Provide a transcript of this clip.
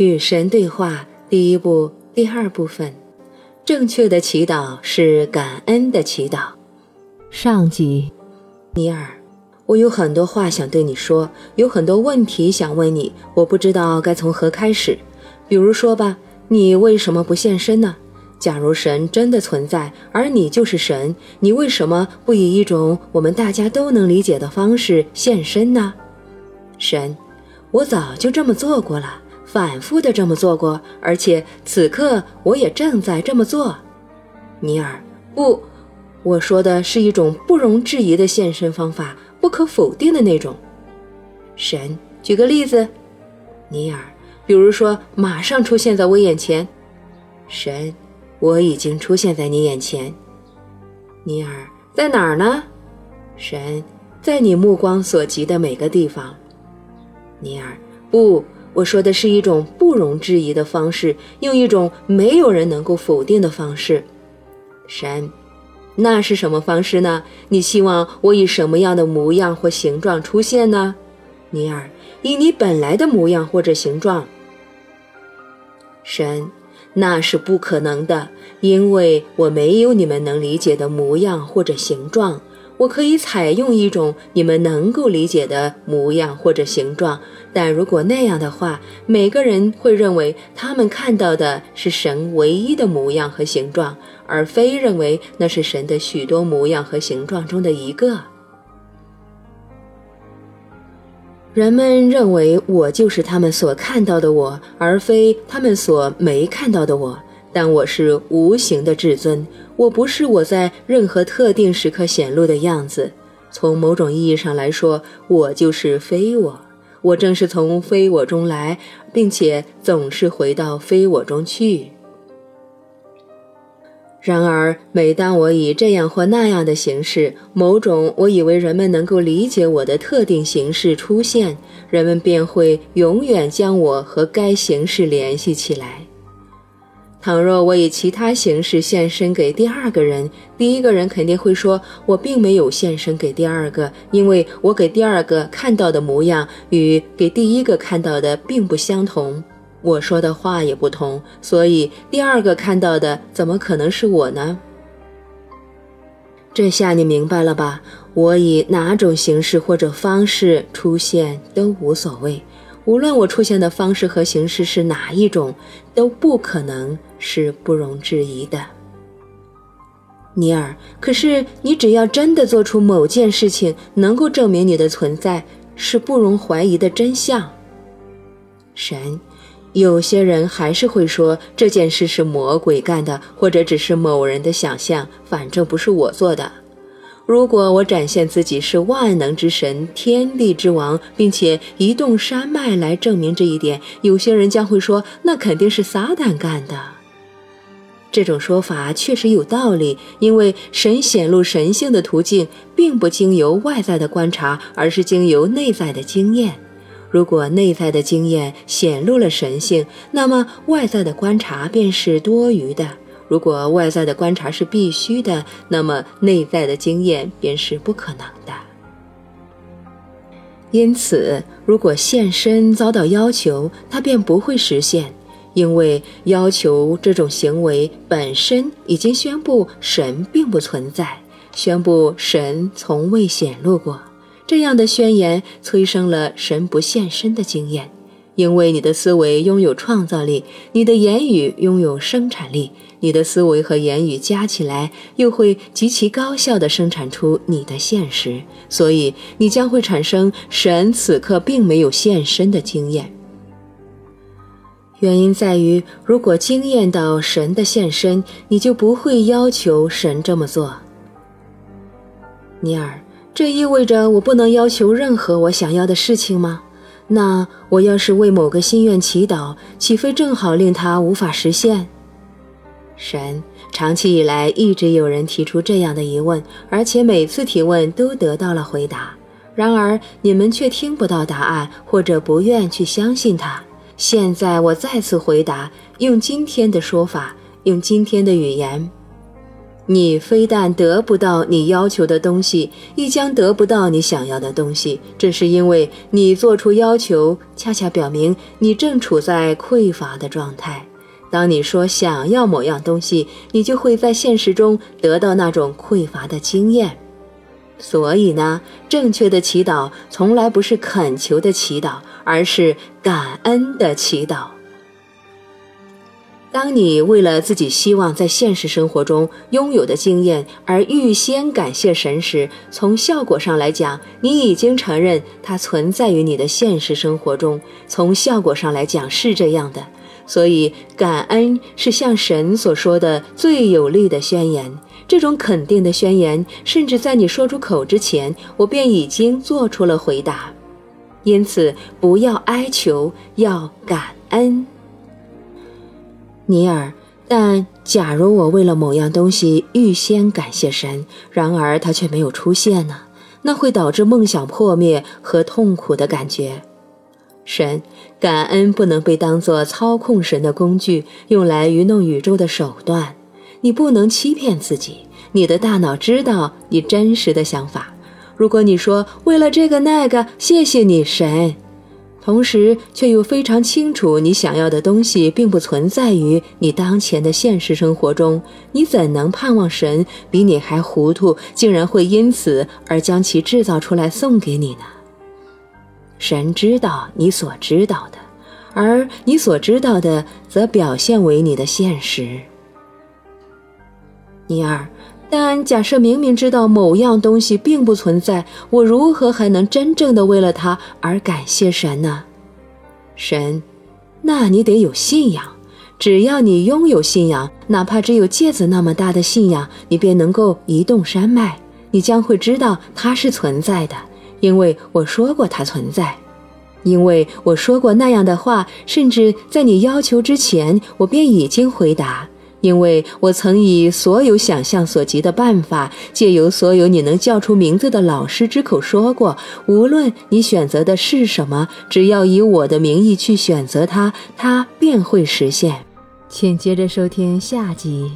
与神对话第一部第二部分，正确的祈祷是感恩的祈祷。上集，尼尔，我有很多话想对你说，有很多问题想问你，我不知道该从何开始。比如说吧，你为什么不现身呢？假如神真的存在，而你就是神，你为什么不以一种我们大家都能理解的方式现身呢？神，我早就这么做过了。反复的这么做过，而且此刻我也正在这么做。尼尔，不，我说的是一种不容置疑的现身方法，不可否定的那种。神，举个例子。尼尔，比如说马上出现在我眼前。神，我已经出现在你眼前。尼尔，在哪儿呢？神，在你目光所及的每个地方。尼尔，不。我说的是一种不容置疑的方式，用一种没有人能够否定的方式。神，那是什么方式呢？你希望我以什么样的模样或形状出现呢？尼尔，以你本来的模样或者形状。神，那是不可能的，因为我没有你们能理解的模样或者形状。我可以采用一种你们能够理解的模样或者形状，但如果那样的话，每个人会认为他们看到的是神唯一的模样和形状，而非认为那是神的许多模样和形状中的一个。人们认为我就是他们所看到的我，而非他们所没看到的我。但我是无形的至尊，我不是我在任何特定时刻显露的样子。从某种意义上来说，我就是非我。我正是从非我中来，并且总是回到非我中去。然而，每当我以这样或那样的形式，某种我以为人们能够理解我的特定形式出现，人们便会永远将我和该形式联系起来。倘若我以其他形式现身给第二个人，第一个人肯定会说：“我并没有现身给第二个，因为我给第二个看到的模样与给第一个看到的并不相同，我说的话也不同，所以第二个看到的怎么可能是我呢？”这下你明白了吧？我以哪种形式或者方式出现都无所谓。无论我出现的方式和形式是哪一种，都不可能是不容置疑的，尼尔。可是你只要真的做出某件事情，能够证明你的存在是不容怀疑的真相。神，有些人还是会说这件事是魔鬼干的，或者只是某人的想象，反正不是我做的。如果我展现自己是万能之神、天地之王，并且移动山脉来证明这一点，有些人将会说那肯定是撒旦干的。这种说法确实有道理，因为神显露神性的途径并不经由外在的观察，而是经由内在的经验。如果内在的经验显露了神性，那么外在的观察便是多余的。如果外在的观察是必须的，那么内在的经验便是不可能的。因此，如果现身遭到要求，它便不会实现，因为要求这种行为本身已经宣布神并不存在，宣布神从未显露过。这样的宣言催生了神不现身的经验。因为你的思维拥有创造力，你的言语拥有生产力，你的思维和言语加起来又会极其高效地生产出你的现实，所以你将会产生神此刻并没有现身的经验。原因在于，如果经验到神的现身，你就不会要求神这么做。尼尔，这意味着我不能要求任何我想要的事情吗？那我要是为某个心愿祈祷，岂非正好令他无法实现？神长期以来一直有人提出这样的疑问，而且每次提问都得到了回答。然而你们却听不到答案，或者不愿去相信他。现在我再次回答，用今天的说法，用今天的语言。你非但得不到你要求的东西，亦将得不到你想要的东西。这是因为你做出要求，恰恰表明你正处在匮乏的状态。当你说想要某样东西，你就会在现实中得到那种匮乏的经验。所以呢，正确的祈祷从来不是恳求的祈祷，而是感恩的祈祷。当你为了自己希望在现实生活中拥有的经验而预先感谢神时，从效果上来讲，你已经承认它存在于你的现实生活中。从效果上来讲是这样的，所以感恩是向神所说的最有力的宣言。这种肯定的宣言，甚至在你说出口之前，我便已经做出了回答。因此，不要哀求，要感恩。尼尔，但假如我为了某样东西预先感谢神，然而它却没有出现呢？那会导致梦想破灭和痛苦的感觉。神，感恩不能被当作操控神的工具，用来愚弄宇宙的手段。你不能欺骗自己，你的大脑知道你真实的想法。如果你说为了这个那个，谢谢你，神。同时，却又非常清楚，你想要的东西并不存在于你当前的现实生活中。你怎能盼望神比你还糊涂，竟然会因此而将其制造出来送给你呢？神知道你所知道的，而你所知道的则表现为你的现实。尼尔。但假设明明知道某样东西并不存在，我如何还能真正的为了它而感谢神呢？神，那你得有信仰。只要你拥有信仰，哪怕只有芥子那么大的信仰，你便能够移动山脉。你将会知道它是存在的，因为我说过它存在，因为我说过那样的话，甚至在你要求之前，我便已经回答。因为我曾以所有想象所及的办法，借由所有你能叫出名字的老师之口说过：无论你选择的是什么，只要以我的名义去选择它，它便会实现。请接着收听下集。